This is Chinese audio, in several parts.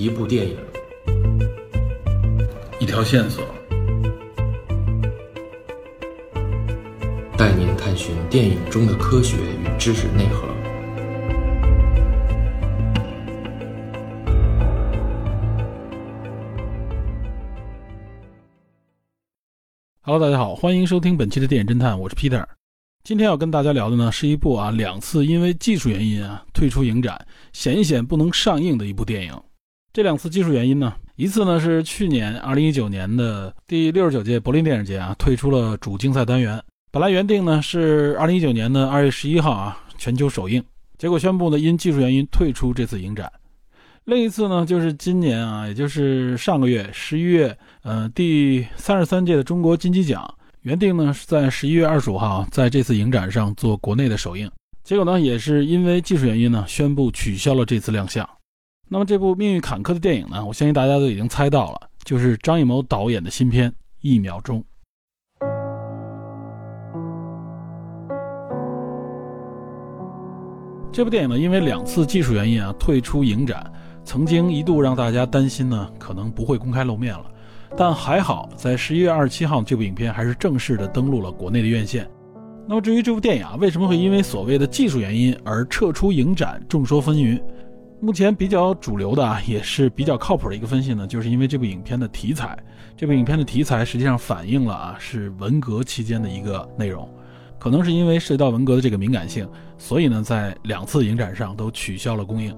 一部电影，一条线索，带您探寻电影中的科学与知识内核。Hello，大家好，欢迎收听本期的电影侦探，我是 Peter。今天要跟大家聊的呢，是一部啊两次因为技术原因啊退出影展，险险不能上映的一部电影。这两次技术原因呢，一次呢是去年二零一九年的第六十九届柏林电影节啊退出了主竞赛单元，本来原定呢是二零一九年的二月十一号啊全球首映，结果宣布呢因技术原因退出这次影展。另一次呢就是今年啊，也就是上个月十一月，呃第三十三届的中国金鸡奖。原定呢是在十一月二十五号在这次影展上做国内的首映，结果呢也是因为技术原因呢宣布取消了这次亮相。那么这部命运坎坷的电影呢，我相信大家都已经猜到了，就是张艺谋导演的新片《一秒钟》。这部电影呢，因为两次技术原因啊退出影展，曾经一度让大家担心呢可能不会公开露面了。但还好，在十一月二十七号，这部影片还是正式的登陆了国内的院线。那么至于这部电影啊，为什么会因为所谓的技术原因而撤出影展，众说纷纭。目前比较主流的啊，也是比较靠谱的一个分析呢，就是因为这部影片的题材。这部影片的题材实际上反映了啊，是文革期间的一个内容，可能是因为涉及到文革的这个敏感性，所以呢，在两次影展上都取消了公映。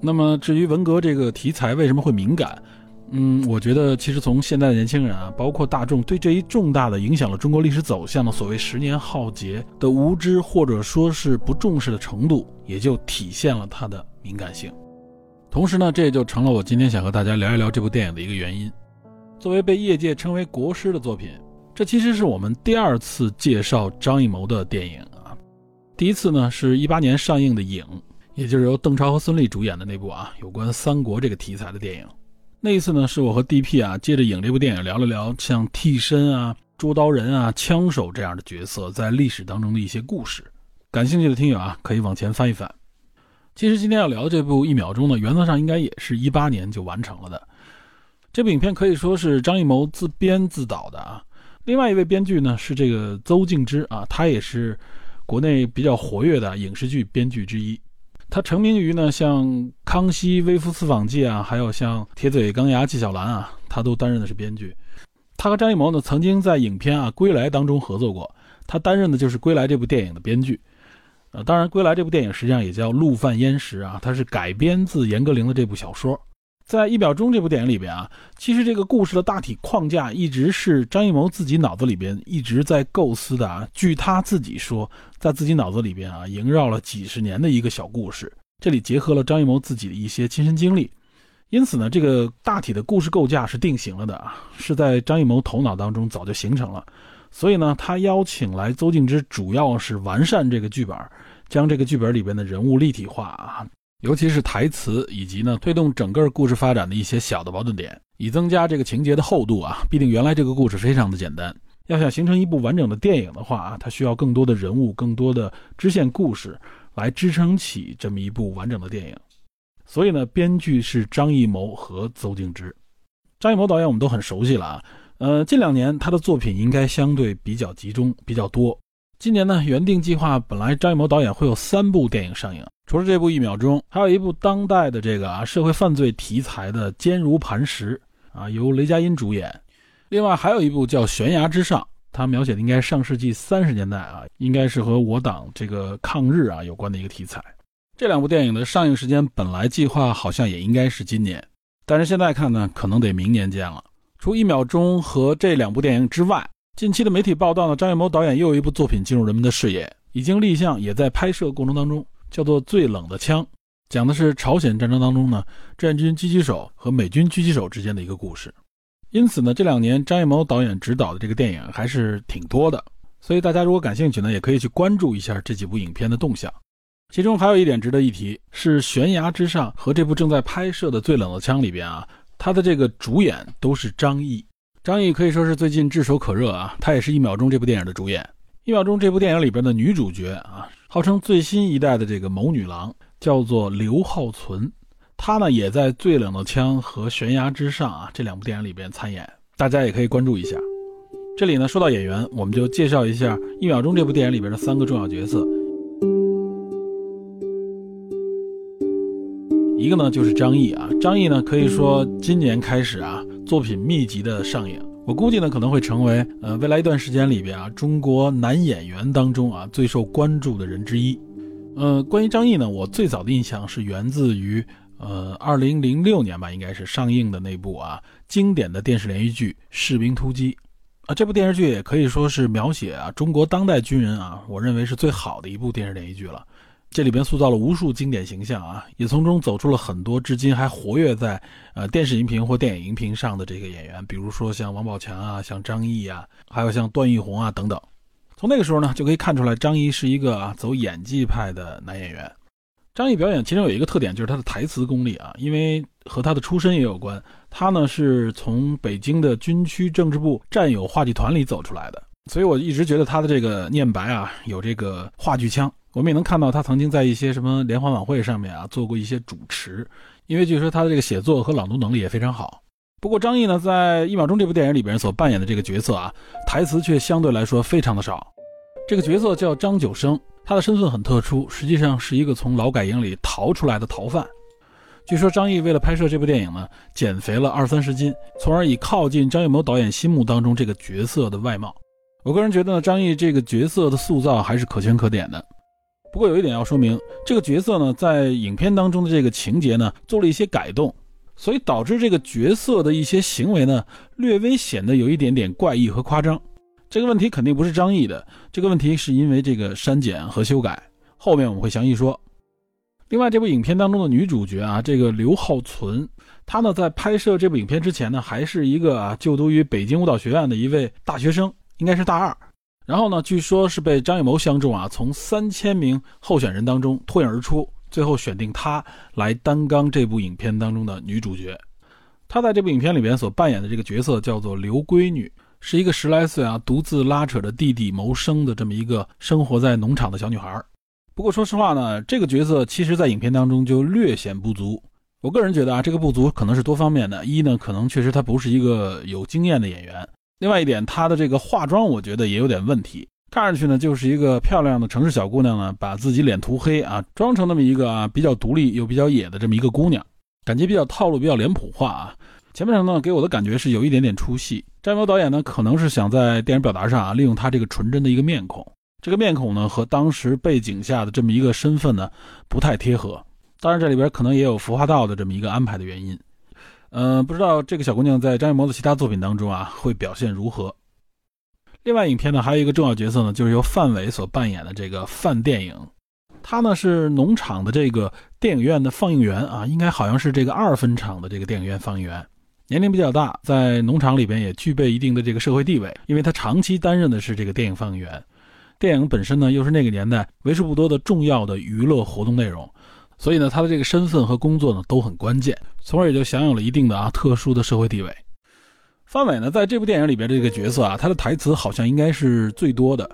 那么至于文革这个题材为什么会敏感？嗯，我觉得其实从现在的年轻人啊，包括大众对这一重大的影响了中国历史走向的所谓十年浩劫的无知或者说是不重视的程度，也就体现了它的敏感性。同时呢，这也就成了我今天想和大家聊一聊这部电影的一个原因。作为被业界称为国师的作品，这其实是我们第二次介绍张艺谋的电影啊。第一次呢，是一八年上映的《影》，也就是由邓超和孙俪主演的那部啊，有关三国这个题材的电影。那一次呢，是我和 DP 啊，借着影这部电影聊了聊像替身啊、捉刀人啊、枪手这样的角色在历史当中的一些故事。感兴趣的听友啊，可以往前翻一翻。其实今天要聊的这部《一秒钟》呢，原则上应该也是一八年就完成了的。这部影片可以说是张艺谋自编自导的啊。另外一位编剧呢是这个邹静之啊，他也是国内比较活跃的影视剧编剧之一。他成名于呢，像《康熙微服私访记》啊，还有像《铁嘴钢牙纪晓岚》啊，他都担任的是编剧。他和张艺谋呢，曾经在影片啊《归来》当中合作过，他担任的就是《归来》这部电影的编剧。呃，当然，《归来》这部电影实际上也叫《陆犯焉识》啊，它是改编自严歌苓的这部小说。在一秒钟这部电影里边啊，其实这个故事的大体框架一直是张艺谋自己脑子里边一直在构思的啊。据他自己说，在自己脑子里边啊，萦绕了几十年的一个小故事。这里结合了张艺谋自己的一些亲身经历，因此呢，这个大体的故事构架是定型了的啊，是在张艺谋头脑当中早就形成了。所以呢，他邀请来邹静之，主要是完善这个剧本，将这个剧本里边的人物立体化啊。尤其是台词，以及呢推动整个故事发展的一些小的矛盾点，以增加这个情节的厚度啊。毕竟原来这个故事非常的简单，要想形成一部完整的电影的话啊，它需要更多的人物、更多的支线故事来支撑起这么一部完整的电影。所以呢，编剧是张艺谋和邹静之。张艺谋导演我们都很熟悉了啊，呃，近两年他的作品应该相对比较集中、比较多。今年呢，原定计划本来张艺谋导演会有三部电影上映，除了这部《一秒钟》，还有一部当代的这个啊社会犯罪题材的《坚如磐石》啊，由雷佳音主演。另外还有一部叫《悬崖之上》，它描写的应该上世纪三十年代啊，应该是和我党这个抗日啊有关的一个题材。这两部电影的上映时间本来计划好像也应该是今年，但是现在看呢，可能得明年见了。除《一秒钟》和这两部电影之外，近期的媒体报道呢，张艺谋导演又有一部作品进入人们的视野，已经立项，也在拍摄过程当中，叫做《最冷的枪》，讲的是朝鲜战争当中呢，战军狙击手和美军狙击手之间的一个故事。因此呢，这两年张艺谋导演执导的这个电影还是挺多的，所以大家如果感兴趣呢，也可以去关注一下这几部影片的动向。其中还有一点值得一提，是《悬崖之上》和这部正在拍摄的《最冷的枪》里边啊，他的这个主演都是张译。张译可以说是最近炙手可热啊，他也是一秒钟这部电影的主演。一秒钟这部电影里边的女主角啊，号称最新一代的这个谋女郎，叫做刘浩存。她呢也在《最冷的枪》和《悬崖之上》啊这两部电影里边参演，大家也可以关注一下。这里呢说到演员，我们就介绍一下《一秒钟》这部电影里边的三个重要角色。一个呢就是张译啊，张译呢可以说今年开始啊作品密集的上映，我估计呢可能会成为呃未来一段时间里边啊中国男演员当中啊最受关注的人之一。呃，关于张译呢，我最早的印象是源自于呃二零零六年吧，应该是上映的那部啊经典的电视连续剧《士兵突击》啊，这部电视剧也可以说是描写啊中国当代军人啊，我认为是最好的一部电视连续剧了。这里边塑造了无数经典形象啊，也从中走出了很多至今还活跃在呃电视荧屏或电影荧屏上的这个演员，比如说像王宝强啊，像张译啊，还有像段奕宏啊等等。从那个时候呢，就可以看出来张译是一个啊走演技派的男演员。张译表演其中有一个特点，就是他的台词功力啊，因为和他的出身也有关。他呢是从北京的军区政治部战友话剧团里走出来的，所以我一直觉得他的这个念白啊有这个话剧腔。我们也能看到他曾经在一些什么联欢晚会上面啊做过一些主持，因为据说他的这个写作和朗读能力也非常好。不过张译呢，在《一秒钟》这部电影里边所扮演的这个角色啊，台词却相对来说非常的少。这个角色叫张九生，他的身份很特殊，实际上是一个从劳改营里逃出来的逃犯。据说张译为了拍摄这部电影呢，减肥了二三十斤，从而以靠近张艺谋导演心目当中这个角色的外貌。我个人觉得呢，张译这个角色的塑造还是可圈可点的。不过有一点要说明，这个角色呢，在影片当中的这个情节呢，做了一些改动，所以导致这个角色的一些行为呢，略微显得有一点点怪异和夸张。这个问题肯定不是张译的，这个问题是因为这个删减和修改。后面我们会详细说。另外，这部影片当中的女主角啊，这个刘浩存，她呢在拍摄这部影片之前呢，还是一个啊就读于北京舞蹈学院的一位大学生，应该是大二。然后呢，据说是被张艺谋相中啊，从三千名候选人当中脱颖而出，最后选定她来担纲这部影片当中的女主角。她在这部影片里边所扮演的这个角色叫做刘闺女，是一个十来岁啊，独自拉扯着弟弟谋生的这么一个生活在农场的小女孩。不过说实话呢，这个角色其实在影片当中就略显不足。我个人觉得啊，这个不足可能是多方面的。一呢，可能确实她不是一个有经验的演员。另外一点，她的这个化妆，我觉得也有点问题。看上去呢，就是一个漂亮的城市小姑娘呢，把自己脸涂黑啊，装成那么一个啊比较独立又比较野的这么一个姑娘，感觉比较套路，比较脸谱化啊。前面呢，给我的感觉是有一点点出戏。张艺谋导演呢，可能是想在电影表达上啊，利用她这个纯真的一个面孔，这个面孔呢，和当时背景下的这么一个身份呢，不太贴合。当然，这里边可能也有服化道的这么一个安排的原因。嗯，不知道这个小姑娘在张艺谋的其他作品当中啊会表现如何。另外，影片呢还有一个重要角色呢，就是由范伟所扮演的这个范电影，他呢是农场的这个电影院的放映员啊，应该好像是这个二分厂的这个电影院放映员，年龄比较大，在农场里边也具备一定的这个社会地位，因为他长期担任的是这个电影放映员，电影本身呢又是那个年代为数不多的重要的娱乐活动内容。所以呢，他的这个身份和工作呢都很关键，从而也就享有了一定的啊特殊的社会地位。范伟呢，在这部电影里边这个角色啊，他的台词好像应该是最多的。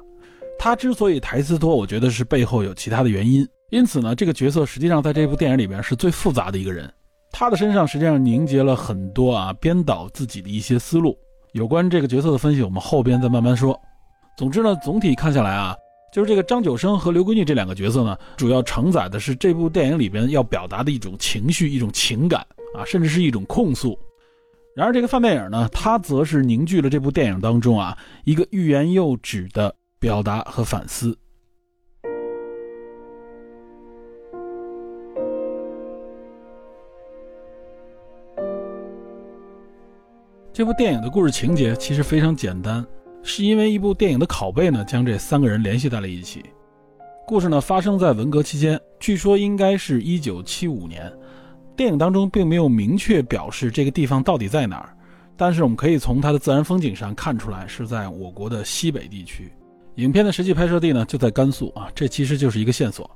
他之所以台词多，我觉得是背后有其他的原因。因此呢，这个角色实际上在这部电影里边是最复杂的一个人。他的身上实际上凝结了很多啊编导自己的一些思路。有关这个角色的分析，我们后边再慢慢说。总之呢，总体看下来啊。就是这个张九生和刘闺女这两个角色呢，主要承载的是这部电影里边要表达的一种情绪、一种情感啊，甚至是一种控诉。然而，这个范电影呢，它则是凝聚了这部电影当中啊一个欲言又止的表达和反思。这部电影的故事情节其实非常简单。是因为一部电影的拷贝呢，将这三个人联系在了一起。故事呢发生在文革期间，据说应该是一九七五年。电影当中并没有明确表示这个地方到底在哪儿，但是我们可以从它的自然风景上看出来是在我国的西北地区。影片的实际拍摄地呢就在甘肃啊，这其实就是一个线索。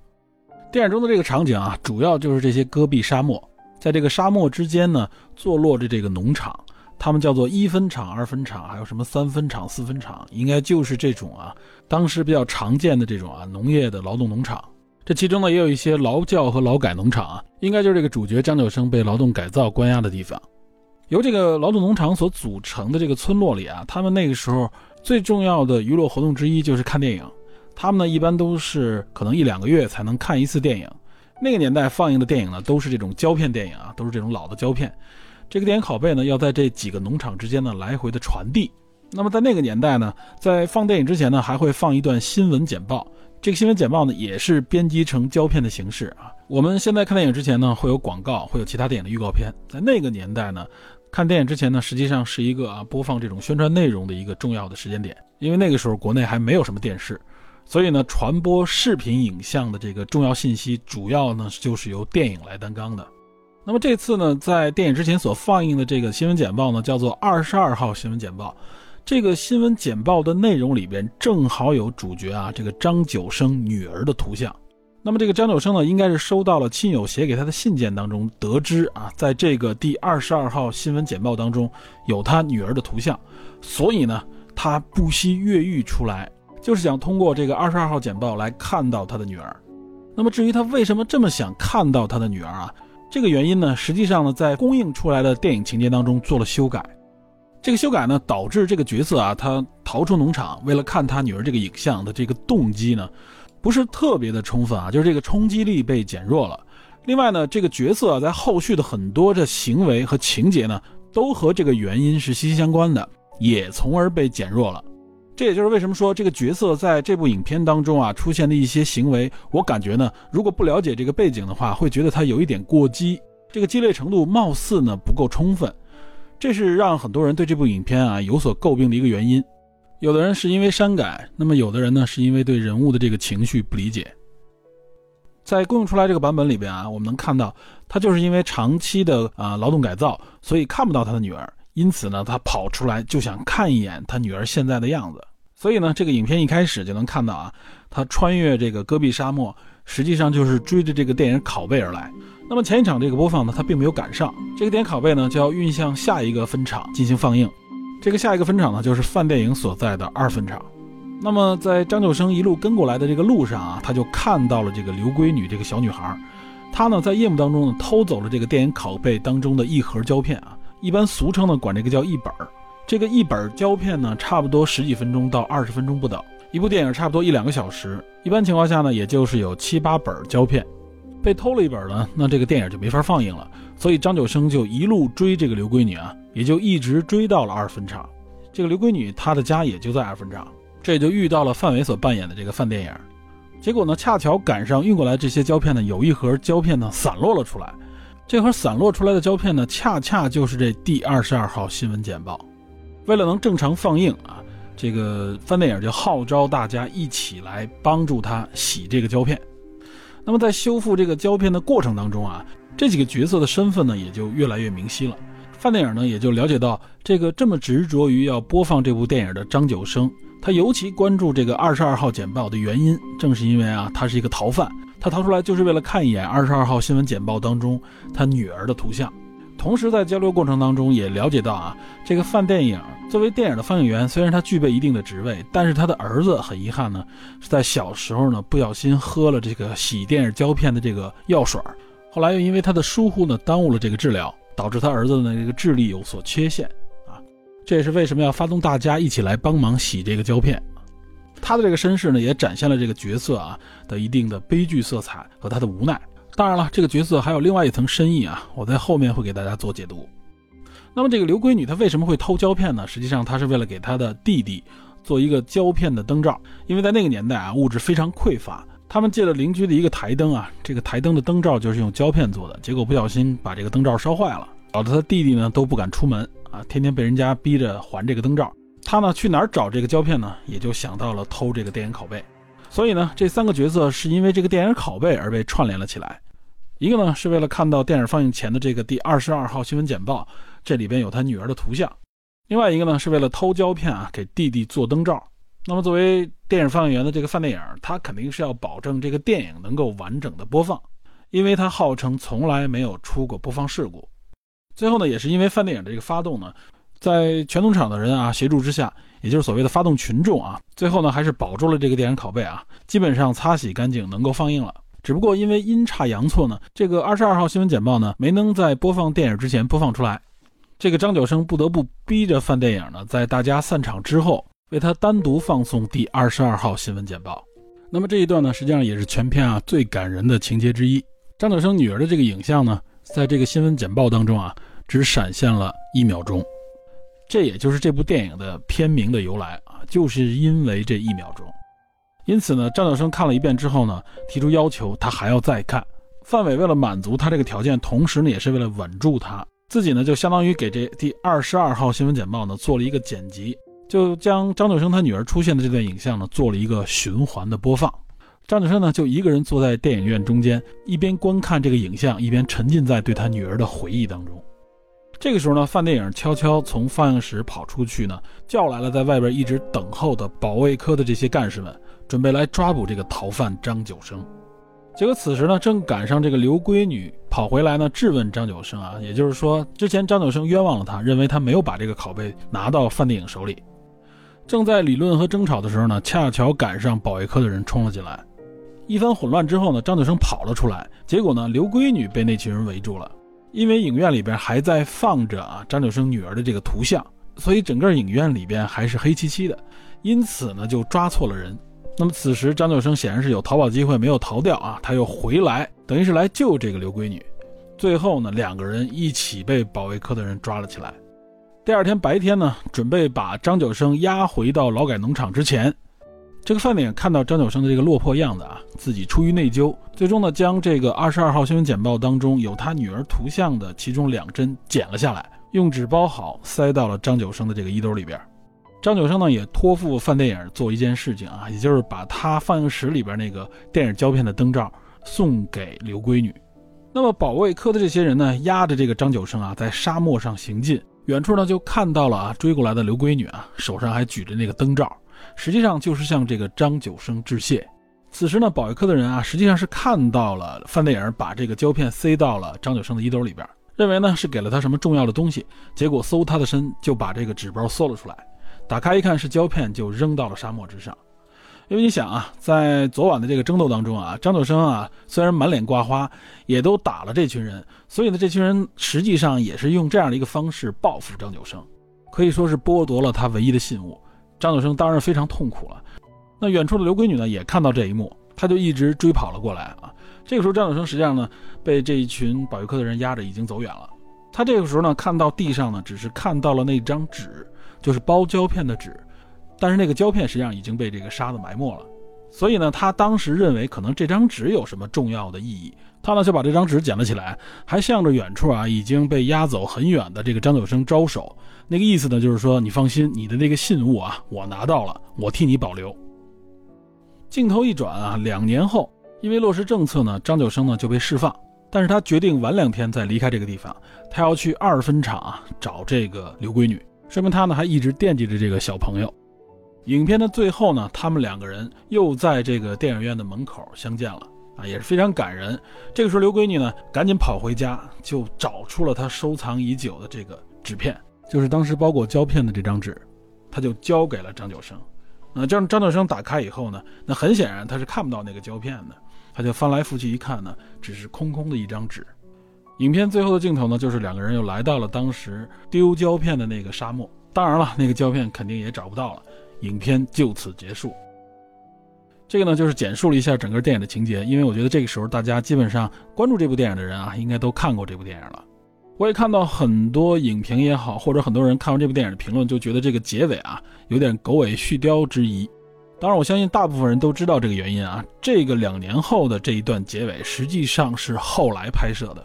电影中的这个场景啊，主要就是这些戈壁沙漠，在这个沙漠之间呢，坐落着这个农场。他们叫做一分厂、二分厂，还有什么三分厂、四分厂，应该就是这种啊，当时比较常见的这种啊农业的劳动农场。这其中呢也有一些劳教和劳改农场啊，应该就是这个主角张九生被劳动改造关押的地方。由这个劳动农场所组成的这个村落里啊，他们那个时候最重要的娱乐活动之一就是看电影。他们呢一般都是可能一两个月才能看一次电影。那个年代放映的电影呢都是这种胶片电影啊，都是这种老的胶片。这个电影拷贝呢要在这几个农场之间呢来回的传递。那么在那个年代呢，在放电影之前呢，还会放一段新闻简报。这个新闻简报呢也是编辑成胶片的形式啊。我们现在看电影之前呢，会有广告，会有其他电影的预告片。在那个年代呢。看电影之前呢，实际上是一个啊播放这种宣传内容的一个重要的时间点，因为那个时候国内还没有什么电视，所以呢，传播视频影像的这个重要信息，主要呢就是由电影来担纲的。那么这次呢，在电影之前所放映的这个新闻简报呢，叫做二十二号新闻简报。这个新闻简报的内容里边正好有主角啊这个张九生女儿的图像。那么这个张九生呢，应该是收到了亲友写给他的信件当中，得知啊，在这个第二十二号新闻简报当中有他女儿的图像，所以呢，他不惜越狱出来，就是想通过这个二十二号简报来看到他的女儿。那么至于他为什么这么想看到他的女儿啊，这个原因呢，实际上呢，在公映出来的电影情节当中做了修改。这个修改呢，导致这个角色啊，他逃出农场，为了看他女儿这个影像的这个动机呢。不是特别的充分啊，就是这个冲击力被减弱了。另外呢，这个角色在后续的很多的行为和情节呢，都和这个原因是息息相关的，也从而被减弱了。这也就是为什么说这个角色在这部影片当中啊出现的一些行为，我感觉呢，如果不了解这个背景的话，会觉得他有一点过激，这个激烈程度貌似呢不够充分，这是让很多人对这部影片啊有所诟病的一个原因。有的人是因为删改，那么有的人呢是因为对人物的这个情绪不理解。在公映出来这个版本里边啊，我们能看到他就是因为长期的啊劳动改造，所以看不到他的女儿，因此呢他跑出来就想看一眼他女儿现在的样子。所以呢这个影片一开始就能看到啊，他穿越这个戈壁沙漠，实际上就是追着这个电影拷贝而来。那么前一场这个播放呢，他并没有赶上，这个电影拷贝呢就要运向下一个分场进行放映。这个下一个分场呢，就是范电影所在的二分场。那么，在张九生一路跟过来的这个路上啊，他就看到了这个刘闺女这个小女孩。她呢，在夜幕当中呢，偷走了这个电影拷贝当中的一盒胶片啊，一般俗称呢，管这个叫一本儿。这个一本胶片呢，差不多十几分钟到二十分钟不等。一部电影差不多一两个小时，一般情况下呢，也就是有七八本胶片。被偷了一本呢，那这个电影就没法放映了。所以张九生就一路追这个刘闺女啊，也就一直追到了二分场。这个刘闺女她的家也就在二分场，这也就遇到了范伟所扮演的这个范电影。结果呢，恰巧赶上运过来这些胶片呢，有一盒胶片呢散落了出来。这盒散落出来的胶片呢，恰恰就是这第二十二号新闻简报。为了能正常放映啊，这个范电影就号召大家一起来帮助他洗这个胶片。那么在修复这个胶片的过程当中啊，这几个角色的身份呢也就越来越明晰了。范电影呢也就了解到，这个这么执着于要播放这部电影的张九生，他尤其关注这个二十二号简报的原因，正是因为啊，他是一个逃犯，他逃出来就是为了看一眼二十二号新闻简报当中他女儿的图像。同时，在交流过程当中也了解到啊，这个范电影作为电影的放映员，虽然他具备一定的职位，但是他的儿子很遗憾呢，是在小时候呢不小心喝了这个洗电影胶片的这个药水后来又因为他的疏忽呢耽误了这个治疗，导致他儿子的这个智力有所缺陷啊。这也是为什么要发动大家一起来帮忙洗这个胶片。他的这个身世呢，也展现了这个角色啊的一定的悲剧色彩和他的无奈。当然了，这个角色还有另外一层深意啊，我在后面会给大家做解读。那么这个刘闺女她为什么会偷胶片呢？实际上她是为了给她的弟弟做一个胶片的灯罩，因为在那个年代啊，物质非常匮乏，他们借了邻居的一个台灯啊，这个台灯的灯罩就是用胶片做的，结果不小心把这个灯罩烧坏了，搞得他弟弟呢都不敢出门啊，天天被人家逼着还这个灯罩。他呢去哪儿找这个胶片呢？也就想到了偷这个电影拷贝。所以呢，这三个角色是因为这个电影拷贝而被串联了起来。一个呢是为了看到电影放映前的这个第二十二号新闻简报，这里边有他女儿的图像；另外一个呢是为了偷胶片啊，给弟弟做灯罩。那么作为电影放映员的这个范电影，他肯定是要保证这个电影能够完整的播放，因为他号称从来没有出过播放事故。最后呢，也是因为范电影的这个发动呢，在全农场的人啊协助之下，也就是所谓的发动群众啊，最后呢还是保住了这个电影拷贝啊，基本上擦洗干净，能够放映了。只不过因为阴差阳错呢，这个二十二号新闻简报呢没能在播放电影之前播放出来，这个张九生不得不逼着范电影呢，在大家散场之后为他单独放送第二十二号新闻简报。那么这一段呢，实际上也是全片啊最感人的情节之一。张九生女儿的这个影像呢，在这个新闻简报当中啊，只闪现了一秒钟，这也就是这部电影的片名的由来啊，就是因为这一秒钟。因此呢，张九生看了一遍之后呢，提出要求他还要再看。范伟为了满足他这个条件，同时呢，也是为了稳住他自己呢，就相当于给这第二十二号新闻简报呢做了一个剪辑，就将张九生他女儿出现的这段影像呢做了一个循环的播放。张九生呢就一个人坐在电影院中间，一边观看这个影像，一边沉浸在对他女儿的回忆当中。这个时候呢，范电影悄悄从放映室跑出去呢，叫来了在外边一直等候的保卫科的这些干事们。准备来抓捕这个逃犯张九生，结果此时呢，正赶上这个刘闺女跑回来呢，质问张九生啊，也就是说，之前张九生冤枉了他，认为他没有把这个拷贝拿到范电影手里。正在理论和争吵的时候呢，恰巧赶上保卫科的人冲了进来，一番混乱之后呢，张九生跑了出来，结果呢，刘闺女被那群人围住了，因为影院里边还在放着啊张九生女儿的这个图像，所以整个影院里边还是黑漆漆的，因此呢，就抓错了人。那么此时张九生显然是有逃跑机会，没有逃掉啊，他又回来，等于是来救这个刘闺女。最后呢，两个人一起被保卫科的人抓了起来。第二天白天呢，准备把张九生押回到劳改农场之前，这个范点看到张九生的这个落魄样子啊，自己出于内疚，最终呢将这个二十二号新闻简报当中有他女儿图像的其中两帧剪了下来，用纸包好，塞到了张九生的这个衣兜里边。张九生呢也托付范电影做一件事情啊，也就是把他放映室里边那个电影胶片的灯罩送给刘闺女。那么保卫科的这些人呢，押着这个张九生啊，在沙漠上行进，远处呢就看到了啊追过来的刘闺女啊，手上还举着那个灯罩，实际上就是向这个张九生致谢。此时呢，保卫科的人啊，实际上是看到了范电影把这个胶片塞到了张九生的衣兜里边，认为呢是给了他什么重要的东西，结果搜他的身就把这个纸包搜了出来。打开一看是胶片，就扔到了沙漠之上。因为你想啊，在昨晚的这个争斗当中啊，张九生啊虽然满脸挂花，也都打了这群人，所以呢，这群人实际上也是用这样的一个方式报复张九生，可以说是剥夺了他唯一的信物。张九生当然非常痛苦了。那远处的刘闺女呢，也看到这一幕，她就一直追跑了过来啊。这个时候，张九生实际上呢，被这一群保育科的人压着，已经走远了。他这个时候呢，看到地上呢，只是看到了那张纸。就是包胶片的纸，但是那个胶片实际上已经被这个沙子埋没了，所以呢，他当时认为可能这张纸有什么重要的意义，他呢就把这张纸捡了起来，还向着远处啊已经被押走很远的这个张九生招手，那个意思呢就是说你放心，你的那个信物啊我拿到了，我替你保留。镜头一转啊，两年后，因为落实政策呢，张九生呢就被释放，但是他决定晚两天再离开这个地方，他要去二分厂啊找这个刘闺女。说明他呢还一直惦记着这个小朋友。影片的最后呢，他们两个人又在这个电影院的门口相见了啊，也是非常感人。这个时候，刘闺女呢赶紧跑回家，就找出了她收藏已久的这个纸片，就是当时包裹胶片的这张纸，她就交给了张九生。那张张九生打开以后呢，那很显然他是看不到那个胶片的，他就翻来覆去一看呢，只是空空的一张纸。影片最后的镜头呢，就是两个人又来到了当时丢胶片的那个沙漠。当然了，那个胶片肯定也找不到了。影片就此结束。这个呢，就是简述了一下整个电影的情节。因为我觉得这个时候大家基本上关注这部电影的人啊，应该都看过这部电影了。我也看到很多影评也好，或者很多人看完这部电影的评论，就觉得这个结尾啊有点狗尾续貂之疑。当然，我相信大部分人都知道这个原因啊。这个两年后的这一段结尾，实际上是后来拍摄的。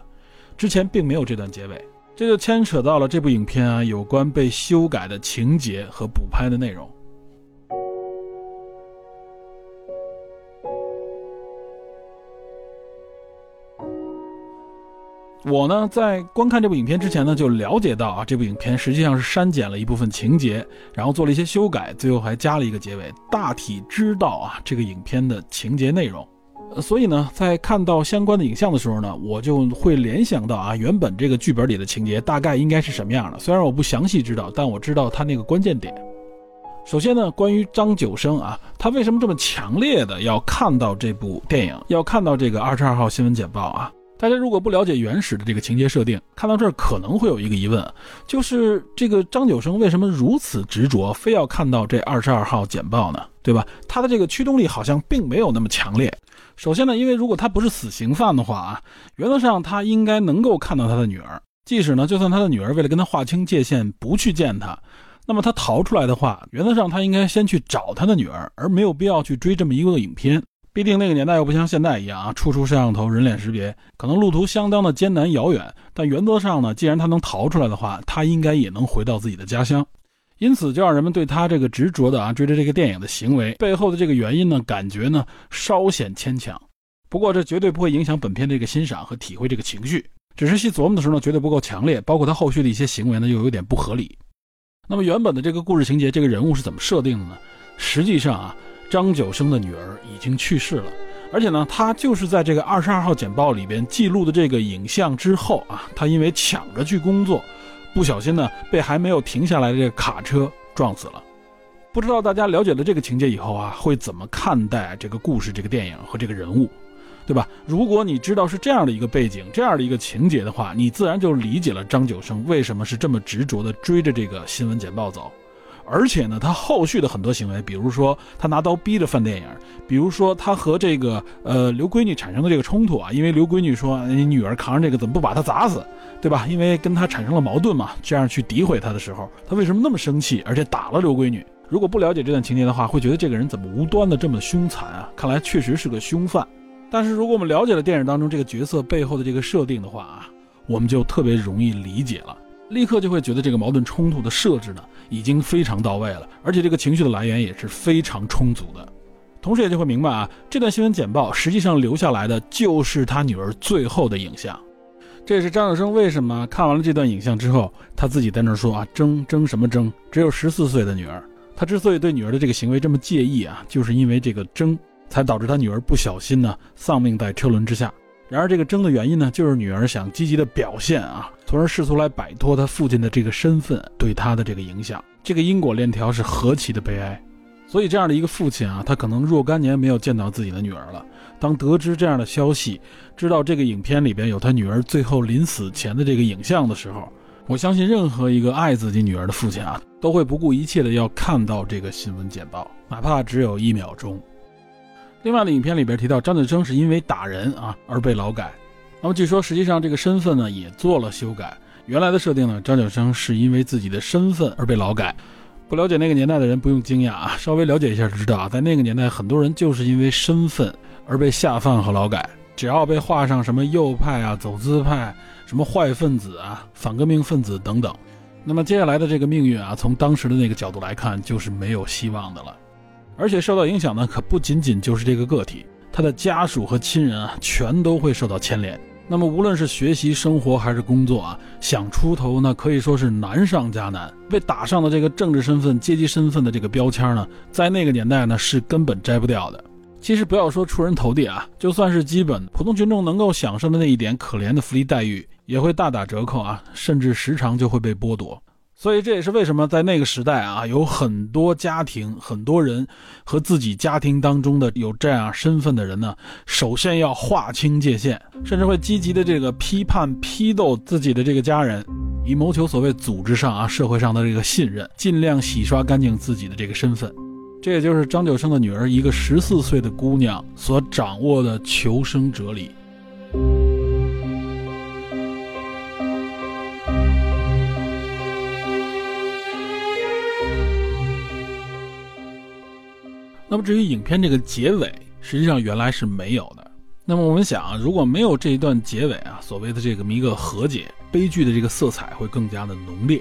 之前并没有这段结尾，这就牵扯到了这部影片啊有关被修改的情节和补拍的内容。我呢在观看这部影片之前呢，就了解到啊，这部影片实际上是删减了一部分情节，然后做了一些修改，最后还加了一个结尾。大体知道啊这个影片的情节内容。所以呢，在看到相关的影像的时候呢，我就会联想到啊，原本这个剧本里的情节大概应该是什么样的。虽然我不详细知道，但我知道它那个关键点。首先呢，关于张九生啊，他为什么这么强烈的要看到这部电影，要看到这个二十二号新闻简报啊？大家如果不了解原始的这个情节设定，看到这儿可能会有一个疑问，就是这个张九生为什么如此执着，非要看到这二十二号简报呢？对吧？他的这个驱动力好像并没有那么强烈。首先呢，因为如果他不是死刑犯的话啊，原则上他应该能够看到他的女儿，即使呢，就算他的女儿为了跟他划清界限，不去见他。那么他逃出来的话，原则上他应该先去找他的女儿，而没有必要去追这么一个影片。毕竟那个年代又不像现在一样啊，处处摄像头、人脸识别，可能路途相当的艰难遥远。但原则上呢，既然他能逃出来的话，他应该也能回到自己的家乡。因此，就让人们对他这个执着的啊追着这个电影的行为背后的这个原因呢，感觉呢稍显牵强。不过这绝对不会影响本片这个欣赏和体会这个情绪，只是细琢磨的时候呢，绝对不够强烈，包括他后续的一些行为呢，又有点不合理。那么原本的这个故事情节，这个人物是怎么设定的呢？实际上啊，张九生的女儿已经去世了，而且呢，他就是在这个二十二号简报里边记录的这个影像之后啊，他因为抢着去工作，不小心呢被还没有停下来的这个卡车撞死了。不知道大家了解了这个情节以后啊，会怎么看待这个故事、这个电影和这个人物？对吧？如果你知道是这样的一个背景、这样的一个情节的话，你自然就理解了张九生为什么是这么执着的追着这个新闻简报走。而且呢，他后续的很多行为，比如说他拿刀逼着范电影，比如说他和这个呃刘闺女产生的这个冲突啊，因为刘闺女说你女儿扛着这个怎么不把他砸死，对吧？因为跟他产生了矛盾嘛，这样去诋毁他的时候，他为什么那么生气，而且打了刘闺女？如果不了解这段情节的话，会觉得这个人怎么无端的这么凶残啊？看来确实是个凶犯。但是如果我们了解了电影当中这个角色背后的这个设定的话啊，我们就特别容易理解了，立刻就会觉得这个矛盾冲突的设置呢已经非常到位了，而且这个情绪的来源也是非常充足的。同时也就会明白啊，这段新闻简报实际上留下来的就是他女儿最后的影像。这也是张有生为什么看完了这段影像之后，他自己在那说啊，争争什么争？只有十四岁的女儿。他之所以对女儿的这个行为这么介意啊，就是因为这个争。才导致他女儿不小心呢丧命在车轮之下。然而这个争的原因呢，就是女儿想积极的表现啊，从而试图来摆脱他父亲的这个身份对他的这个影响。这个因果链条是何其的悲哀。所以这样的一个父亲啊，他可能若干年没有见到自己的女儿了。当得知这样的消息，知道这个影片里边有他女儿最后临死前的这个影像的时候，我相信任何一个爱自己女儿的父亲啊，都会不顾一切的要看到这个新闻简报，哪怕只有一秒钟。另外的影片里边提到张九生是因为打人啊而被劳改，那么据说实际上这个身份呢也做了修改。原来的设定呢，张九生是因为自己的身份而被劳改。不了解那个年代的人不用惊讶啊，稍微了解一下就知道啊，在那个年代很多人就是因为身份而被下放和劳改，只要被画上什么右派啊、走资派、什么坏分子啊、反革命分子等等，那么接下来的这个命运啊，从当时的那个角度来看，就是没有希望的了。而且受到影响呢，可不仅仅就是这个个体，他的家属和亲人啊，全都会受到牵连。那么无论是学习、生活还是工作啊，想出头呢，可以说是难上加难。被打上的这个政治身份、阶级身份的这个标签呢，在那个年代呢，是根本摘不掉的。其实不要说出人头地啊，就算是基本普通群众能够享受的那一点可怜的福利待遇，也会大打折扣啊，甚至时常就会被剥夺。所以这也是为什么在那个时代啊，有很多家庭、很多人和自己家庭当中的有这样身份的人呢，首先要划清界限，甚至会积极的这个批判、批斗自己的这个家人，以谋求所谓组织上啊、社会上的这个信任，尽量洗刷干净自己的这个身份。这也就是张九生的女儿一个十四岁的姑娘所掌握的求生哲理。那么至于影片这个结尾，实际上原来是没有的。那么我们想啊，如果没有这一段结尾啊，所谓的这个一个和解，悲剧的这个色彩会更加的浓烈。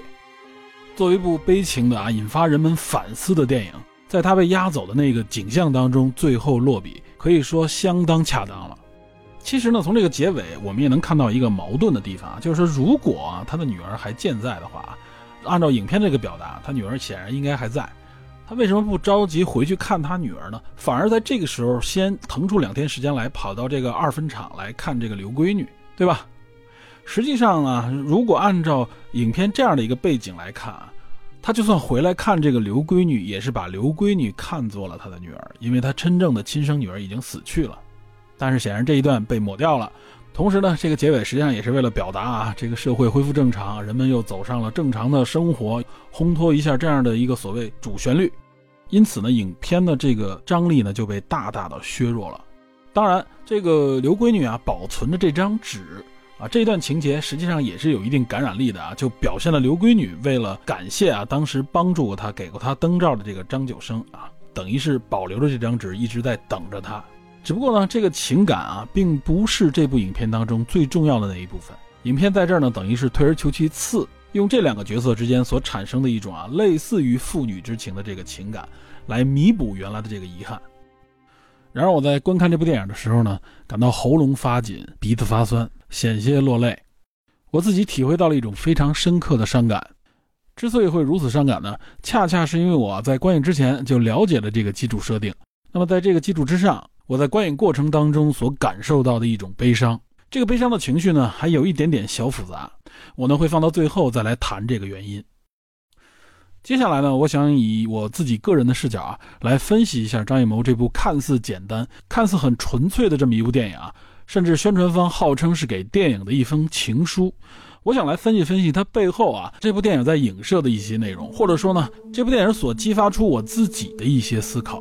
作为一部悲情的啊，引发人们反思的电影，在他被押走的那个景象当中，最后落笔可以说相当恰当了。其实呢，从这个结尾，我们也能看到一个矛盾的地方，就是说，如果他的女儿还健在的话，按照影片这个表达，他女儿显然应该还在。他为什么不着急回去看他女儿呢？反而在这个时候先腾出两天时间来跑到这个二分厂来看这个刘闺女，对吧？实际上啊，如果按照影片这样的一个背景来看啊，他就算回来看这个刘闺女，也是把刘闺女看作了他的女儿，因为他真正的亲生女儿已经死去了。但是显然这一段被抹掉了。同时呢，这个结尾实际上也是为了表达啊，这个社会恢复正常，人们又走上了正常的生活，烘托一下这样的一个所谓主旋律。因此呢，影片的这个张力呢就被大大的削弱了。当然，这个刘闺女啊保存着这张纸啊，这段情节实际上也是有一定感染力的啊，就表现了刘闺女为了感谢啊当时帮助过她、给过她灯罩的这个张九生啊，等于是保留着这张纸，一直在等着他。只不过呢，这个情感啊，并不是这部影片当中最重要的那一部分。影片在这儿呢，等于是退而求其次，用这两个角色之间所产生的一种啊，类似于父女之情的这个情感，来弥补原来的这个遗憾。然而我在观看这部电影的时候呢，感到喉咙发紧，鼻子发酸，险些落泪。我自己体会到了一种非常深刻的伤感。之所以会如此伤感呢，恰恰是因为我在观影之前就了解了这个基础设定。那么在这个基础之上，我在观影过程当中所感受到的一种悲伤，这个悲伤的情绪呢，还有一点点小复杂，我呢会放到最后再来谈这个原因。接下来呢，我想以我自己个人的视角啊，来分析一下张艺谋这部看似简单、看似很纯粹的这么一部电影啊，甚至宣传方号称是给电影的一封情书。我想来分析分析它背后啊，这部电影在影射的一些内容，或者说呢，这部电影所激发出我自己的一些思考。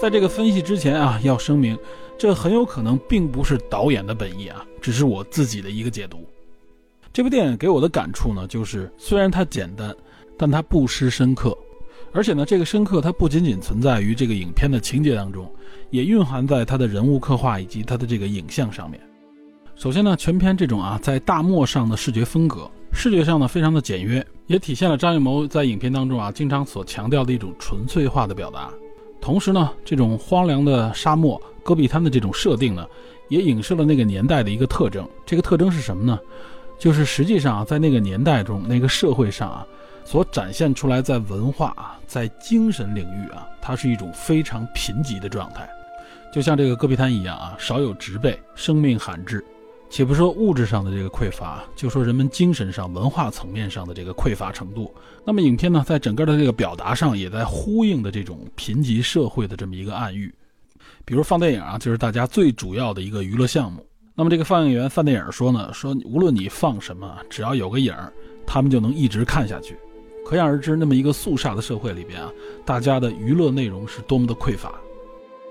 在这个分析之前啊，要声明，这很有可能并不是导演的本意啊，只是我自己的一个解读。这部电影给我的感触呢，就是虽然它简单，但它不失深刻，而且呢，这个深刻它不仅仅存在于这个影片的情节当中，也蕴含在它的人物刻画以及它的这个影像上面。首先呢，全片这种啊在大漠上的视觉风格，视觉上呢非常的简约，也体现了张艺谋在影片当中啊经常所强调的一种纯粹化的表达。同时呢，这种荒凉的沙漠、戈壁滩的这种设定呢，也影射了那个年代的一个特征。这个特征是什么呢？就是实际上啊，在那个年代中，那个社会上啊，所展现出来在文化啊、在精神领域啊，它是一种非常贫瘠的状态，就像这个戈壁滩一样啊，少有植被，生命罕至。且不说物质上的这个匮乏，就说人们精神上、文化层面上的这个匮乏程度。那么影片呢，在整个的这个表达上，也在呼应的这种贫瘠社会的这么一个暗喻。比如放电影啊，就是大家最主要的一个娱乐项目。那么这个放映员放电影说呢，说无论你放什么，只要有个影儿，他们就能一直看下去。可想而知，那么一个肃杀的社会里边啊，大家的娱乐内容是多么的匮乏。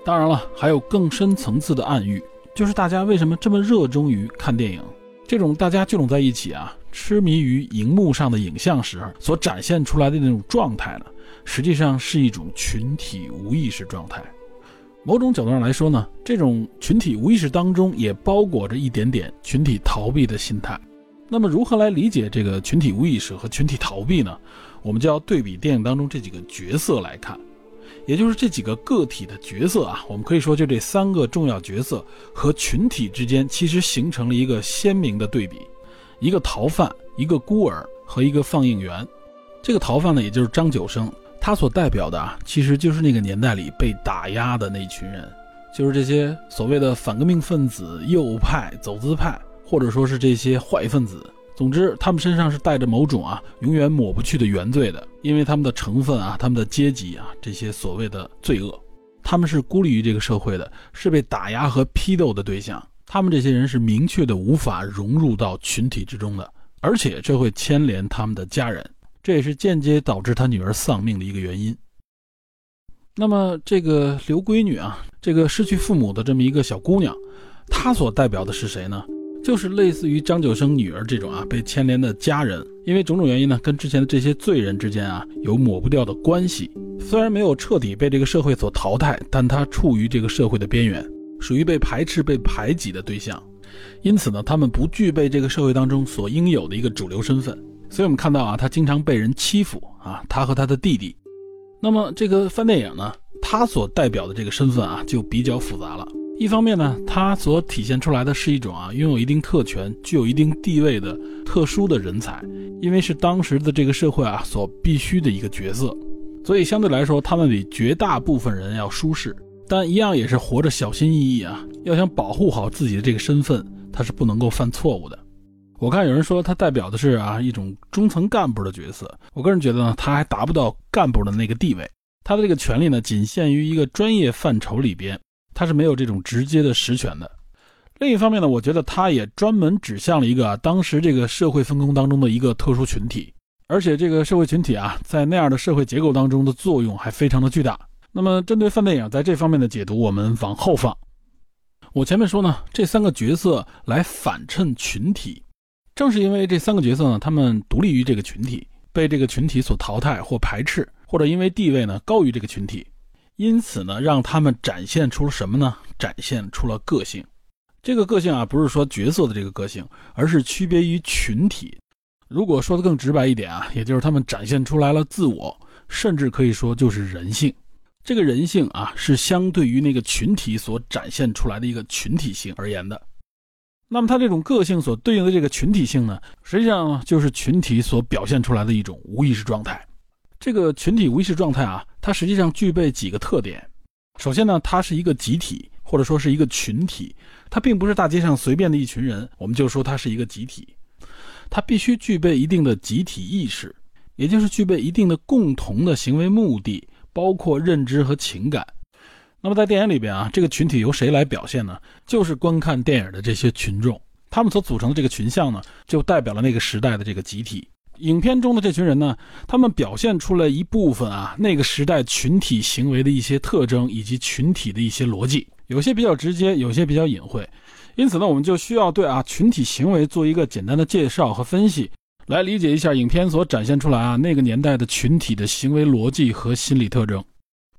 当然了，还有更深层次的暗喻。就是大家为什么这么热衷于看电影？这种大家聚拢在一起啊，痴迷于荧幕上的影像时所展现出来的那种状态呢，实际上是一种群体无意识状态。某种角度上来说呢，这种群体无意识当中也包裹着一点点群体逃避的心态。那么，如何来理解这个群体无意识和群体逃避呢？我们就要对比电影当中这几个角色来看。也就是这几个个体的角色啊，我们可以说，就这三个重要角色和群体之间，其实形成了一个鲜明的对比：一个逃犯，一个孤儿和一个放映员。这个逃犯呢，也就是张九生，他所代表的啊，其实就是那个年代里被打压的那群人，就是这些所谓的反革命分子、右派、走资派，或者说是这些坏分子。总之，他们身上是带着某种啊永远抹不去的原罪的，因为他们的成分啊、他们的阶级啊这些所谓的罪恶，他们是孤立于这个社会的，是被打压和批斗的对象。他们这些人是明确的无法融入到群体之中的，而且这会牵连他们的家人，这也是间接导致他女儿丧命的一个原因。那么，这个刘闺女啊，这个失去父母的这么一个小姑娘，她所代表的是谁呢？就是类似于张九生女儿这种啊，被牵连的家人，因为种种原因呢，跟之前的这些罪人之间啊，有抹不掉的关系。虽然没有彻底被这个社会所淘汰，但他处于这个社会的边缘，属于被排斥、被排挤的对象。因此呢，他们不具备这个社会当中所应有的一个主流身份。所以我们看到啊，他经常被人欺负啊，他和他的弟弟。那么这个翻电影呢，他所代表的这个身份啊，就比较复杂了。一方面呢，他所体现出来的是一种啊，拥有一定特权、具有一定地位的特殊的人才，因为是当时的这个社会啊所必须的一个角色，所以相对来说，他们比绝大部分人要舒适。但一样也是活着小心翼翼啊，要想保护好自己的这个身份，他是不能够犯错误的。我看有人说他代表的是啊一种中层干部的角色，我个人觉得呢，他还达不到干部的那个地位，他的这个权利呢仅限于一个专业范畴里边，他是没有这种直接的实权的。另一方面呢，我觉得他也专门指向了一个当时这个社会分工当中的一个特殊群体，而且这个社会群体啊，在那样的社会结构当中的作用还非常的巨大。那么针对范电影在这方面的解读，我们往后放。我前面说呢，这三个角色来反衬群体。正是因为这三个角色呢，他们独立于这个群体，被这个群体所淘汰或排斥，或者因为地位呢高于这个群体，因此呢，让他们展现出了什么呢？展现出了个性。这个个性啊，不是说角色的这个个性，而是区别于群体。如果说的更直白一点啊，也就是他们展现出来了自我，甚至可以说就是人性。这个人性啊，是相对于那个群体所展现出来的一个群体性而言的。那么，他这种个性所对应的这个群体性呢，实际上就是群体所表现出来的一种无意识状态。这个群体无意识状态啊，它实际上具备几个特点。首先呢，它是一个集体，或者说是一个群体，它并不是大街上随便的一群人，我们就说它是一个集体。它必须具备一定的集体意识，也就是具备一定的共同的行为目的，包括认知和情感。那么在电影里边啊，这个群体由谁来表现呢？就是观看电影的这些群众，他们所组成的这个群像呢，就代表了那个时代的这个集体。影片中的这群人呢，他们表现出了一部分啊那个时代群体行为的一些特征以及群体的一些逻辑，有些比较直接，有些比较隐晦。因此呢，我们就需要对啊群体行为做一个简单的介绍和分析，来理解一下影片所展现出来啊那个年代的群体的行为逻辑和心理特征。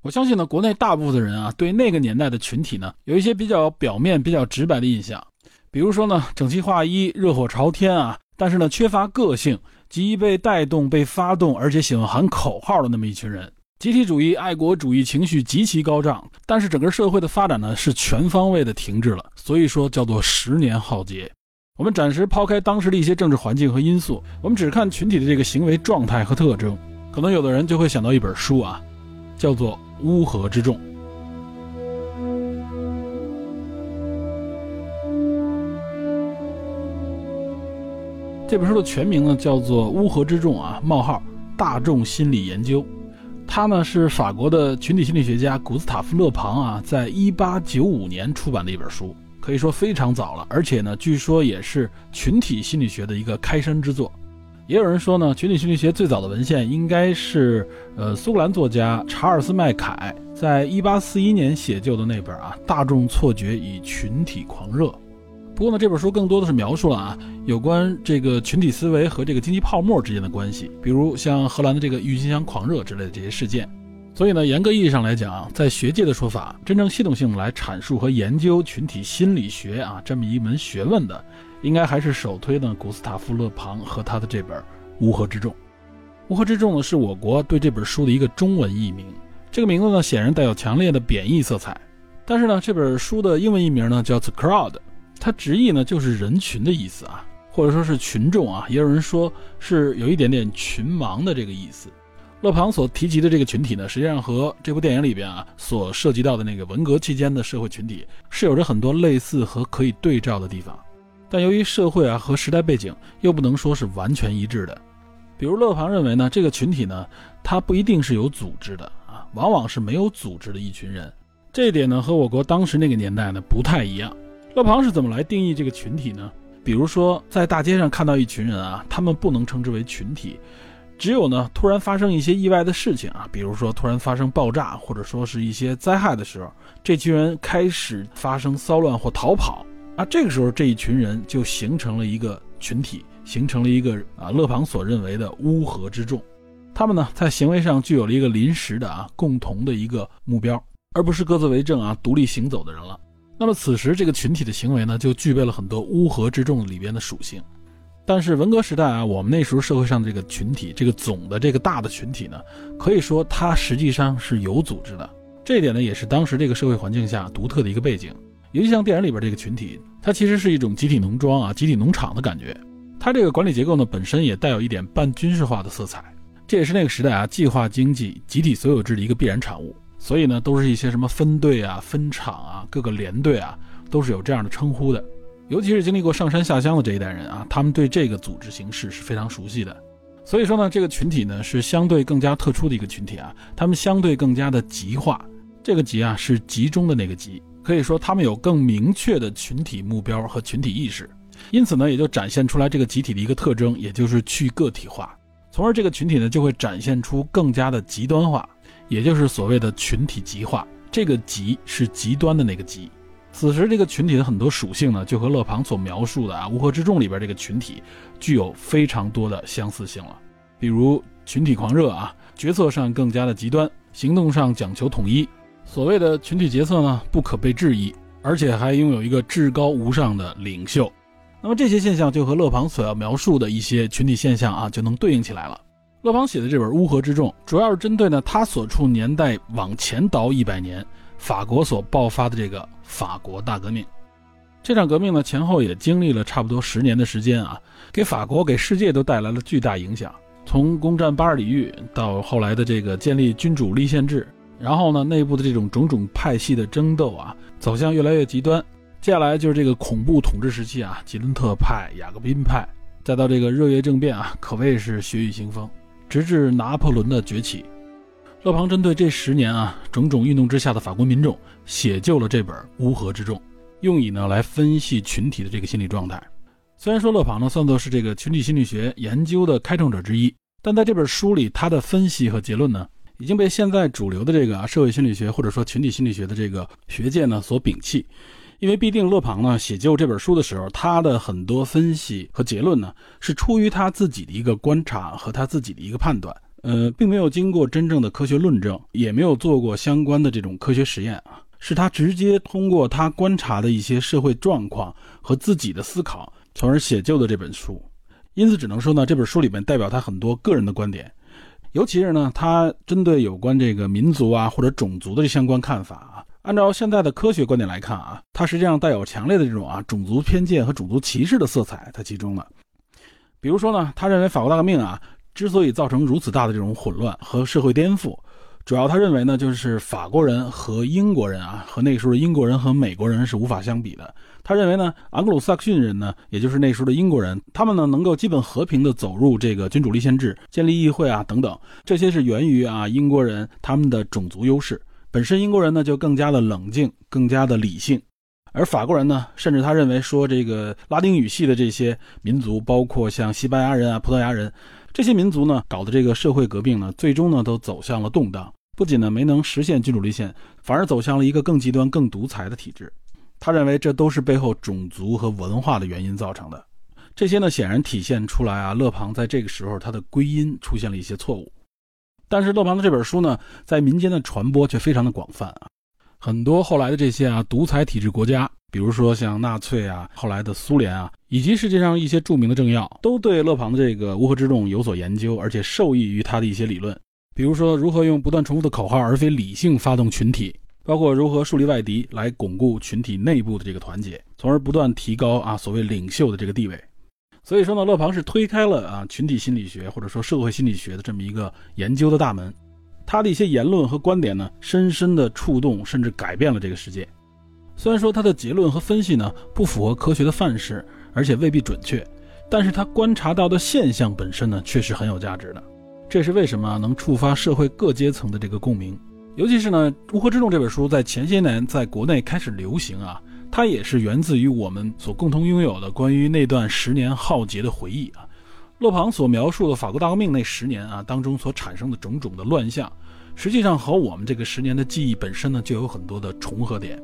我相信呢，国内大部分的人啊，对那个年代的群体呢，有一些比较表面、比较直白的印象，比如说呢，整齐划一、热火朝天啊，但是呢，缺乏个性，极易被带动、被发动，而且喜欢喊口号的那么一群人，集体主义、爱国主义情绪极其高涨，但是整个社会的发展呢，是全方位的停滞了，所以说叫做十年浩劫。我们暂时抛开当时的一些政治环境和因素，我们只看群体的这个行为状态和特征，可能有的人就会想到一本书啊，叫做。乌合之众，这本书的全名呢叫做《乌合之众》啊，冒号大众心理研究。它呢是法国的群体心理学家古斯塔夫·勒庞啊，在一八九五年出版的一本书，可以说非常早了，而且呢，据说也是群体心理学的一个开山之作。也有人说呢，群体心理学最早的文献应该是，呃，苏格兰作家查尔斯·麦凯在1841年写就的那本啊《大众错觉与群体狂热》。不过呢，这本书更多的是描述了啊有关这个群体思维和这个经济泡沫之间的关系，比如像荷兰的这个郁金香狂热之类的这些事件。所以呢，严格意义上来讲啊，在学界的说法，真正系统性来阐述和研究群体心理学啊这么一门学问的。应该还是首推呢，古斯塔夫·勒庞和他的这本《乌合之众》。《乌合之众》呢，是我国对这本书的一个中文译名。这个名字呢，显然带有强烈的贬义色彩。但是呢，这本书的英文译名呢叫《The Crowd》，它直译呢就是人群的意思啊，或者说是群众啊。也有人说是有一点点群盲的这个意思。勒庞所提及的这个群体呢，实际上和这部电影里边啊所涉及到的那个文革期间的社会群体是有着很多类似和可以对照的地方。但由于社会啊和时代背景又不能说是完全一致的，比如勒庞认为呢，这个群体呢，它不一定是有组织的啊，往往是没有组织的一群人。这一点呢，和我国当时那个年代呢不太一样。勒庞是怎么来定义这个群体呢？比如说在大街上看到一群人啊，他们不能称之为群体，只有呢突然发生一些意外的事情啊，比如说突然发生爆炸或者说是一些灾害的时候，这群人开始发生骚乱或逃跑。啊这个时候，这一群人就形成了一个群体，形成了一个啊，勒庞所认为的乌合之众。他们呢，在行为上具有了一个临时的啊，共同的一个目标，而不是各自为政啊，独立行走的人了。那么此时，这个群体的行为呢，就具备了很多乌合之众里边的属性。但是文革时代啊，我们那时候社会上的这个群体，这个总的这个大的群体呢，可以说它实际上是有组织的。这一点呢，也是当时这个社会环境下独特的一个背景。尤其像电影里边这个群体，它其实是一种集体农庄啊、集体农场的感觉。它这个管理结构呢，本身也带有一点半军事化的色彩。这也是那个时代啊，计划经济、集体所有制的一个必然产物。所以呢，都是一些什么分队啊、分厂啊、各个连队啊，都是有这样的称呼的。尤其是经历过上山下乡的这一代人啊，他们对这个组织形式是非常熟悉的。所以说呢，这个群体呢是相对更加特殊的一个群体啊，他们相对更加的集化。这个集啊是集中的那个集，可以说他们有更明确的群体目标和群体意识，因此呢，也就展现出来这个集体的一个特征，也就是去个体化，从而这个群体呢就会展现出更加的极端化，也就是所谓的群体极化。这个极是极端的那个极。此时，这个群体的很多属性呢，就和勒庞所描述的啊《乌合之众》里边这个群体具有非常多的相似性了。比如群体狂热啊，决策上更加的极端，行动上讲求统一。所谓的群体决策呢，不可被质疑，而且还拥有一个至高无上的领袖。那么这些现象就和勒庞所要描述的一些群体现象啊，就能对应起来了。勒庞写的这本《乌合之众》，主要是针对呢他所处年代往前倒一百年。法国所爆发的这个法国大革命，这场革命呢前后也经历了差不多十年的时间啊，给法国给世界都带来了巨大影响。从攻占巴尔里域到后来的这个建立君主立宪制，然后呢内部的这种种种派系的争斗啊，走向越来越极端。接下来就是这个恐怖统治时期啊，吉伦特派、雅各宾派，再到这个热月政变啊，可谓是血雨腥风，直至拿破仑的崛起。勒庞针对这十年啊种种运动之下的法国民众，写就了这本《乌合之众》，用以呢来分析群体的这个心理状态。虽然说勒庞呢算作是这个群体心理学研究的开创者之一，但在这本书里，他的分析和结论呢已经被现在主流的这个啊社会心理学或者说群体心理学的这个学界呢所摒弃，因为必定勒庞呢写就这本书的时候，他的很多分析和结论呢是出于他自己的一个观察和他自己的一个判断。呃，并没有经过真正的科学论证，也没有做过相关的这种科学实验啊，是他直接通过他观察的一些社会状况和自己的思考，从而写就的这本书。因此，只能说呢，这本书里面代表他很多个人的观点，尤其是呢，他针对有关这个民族啊或者种族的相关看法啊，按照现在的科学观点来看啊，它实际上带有强烈的这种啊种族偏见和种族歧视的色彩在其中了。比如说呢，他认为法国大革命啊。之所以造成如此大的这种混乱和社会颠覆，主要他认为呢，就是法国人和英国人啊，和那时候的英国人和美国人是无法相比的。他认为呢，盎格鲁撒克逊人呢，也就是那时候的英国人，他们呢能够基本和平的走入这个君主立宪制，建立议会啊等等，这些是源于啊英国人他们的种族优势。本身英国人呢就更加的冷静，更加的理性，而法国人呢，甚至他认为说这个拉丁语系的这些民族，包括像西班牙人啊、葡萄牙人。这些民族呢，搞的这个社会革命呢，最终呢都走向了动荡。不仅呢没能实现君主立宪，反而走向了一个更极端、更独裁的体制。他认为这都是背后种族和文化的原因造成的。这些呢显然体现出来啊，勒庞在这个时候他的归因出现了一些错误。但是勒庞的这本书呢，在民间的传播却非常的广泛啊，很多后来的这些啊独裁体制国家。比如说像纳粹啊，后来的苏联啊，以及世界上一些著名的政要，都对勒庞的这个乌合之众有所研究，而且受益于他的一些理论。比如说如何用不断重复的口号而非理性发动群体，包括如何树立外敌来巩固群体内部的这个团结，从而不断提高啊所谓领袖的这个地位。所以说呢，勒庞是推开了啊群体心理学或者说社会心理学的这么一个研究的大门。他的一些言论和观点呢，深深的触动甚至改变了这个世界。虽然说他的结论和分析呢不符合科学的范式，而且未必准确，但是他观察到的现象本身呢确实很有价值的。这是为什么能触发社会各阶层的这个共鸣？尤其是呢，《乌合之众》这本书在前些年在国内开始流行啊，它也是源自于我们所共同拥有的关于那段十年浩劫的回忆啊。勒庞所描述的法国大革命那十年啊当中所产生的种种的乱象，实际上和我们这个十年的记忆本身呢就有很多的重合点。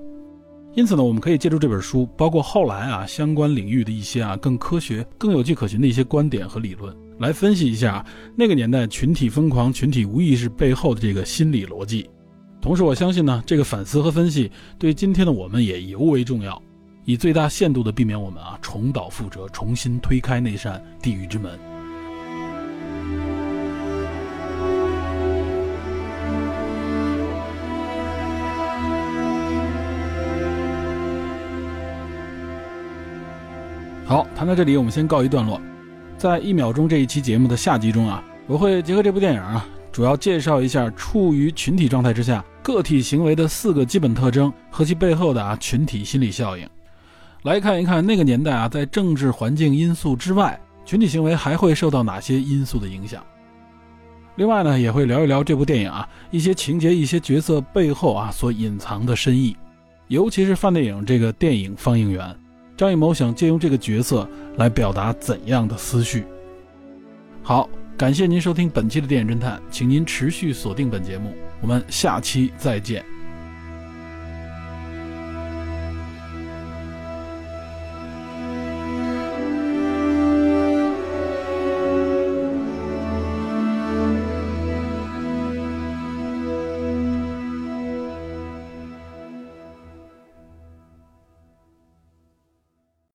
因此呢，我们可以借助这本书，包括后来啊相关领域的一些啊更科学、更有迹可循的一些观点和理论，来分析一下那个年代群体疯狂、群体无意识背后的这个心理逻辑。同时，我相信呢，这个反思和分析对今天的我们也尤为重要，以最大限度的避免我们啊重蹈覆辙，重新推开那扇地狱之门。好，谈到这里，我们先告一段落。在一秒钟这一期节目的下集中啊，我会结合这部电影啊，主要介绍一下处于群体状态之下个体行为的四个基本特征和其背后的啊群体心理效应。来看一看那个年代啊，在政治环境因素之外，群体行为还会受到哪些因素的影响？另外呢，也会聊一聊这部电影啊一些情节、一些角色背后啊所隐藏的深意，尤其是范电影这个电影放映员张艺谋想借用这个角色来表达怎样的思绪。好。感谢您收听本期的电影侦探，请您持续锁定本节目，我们下期再见。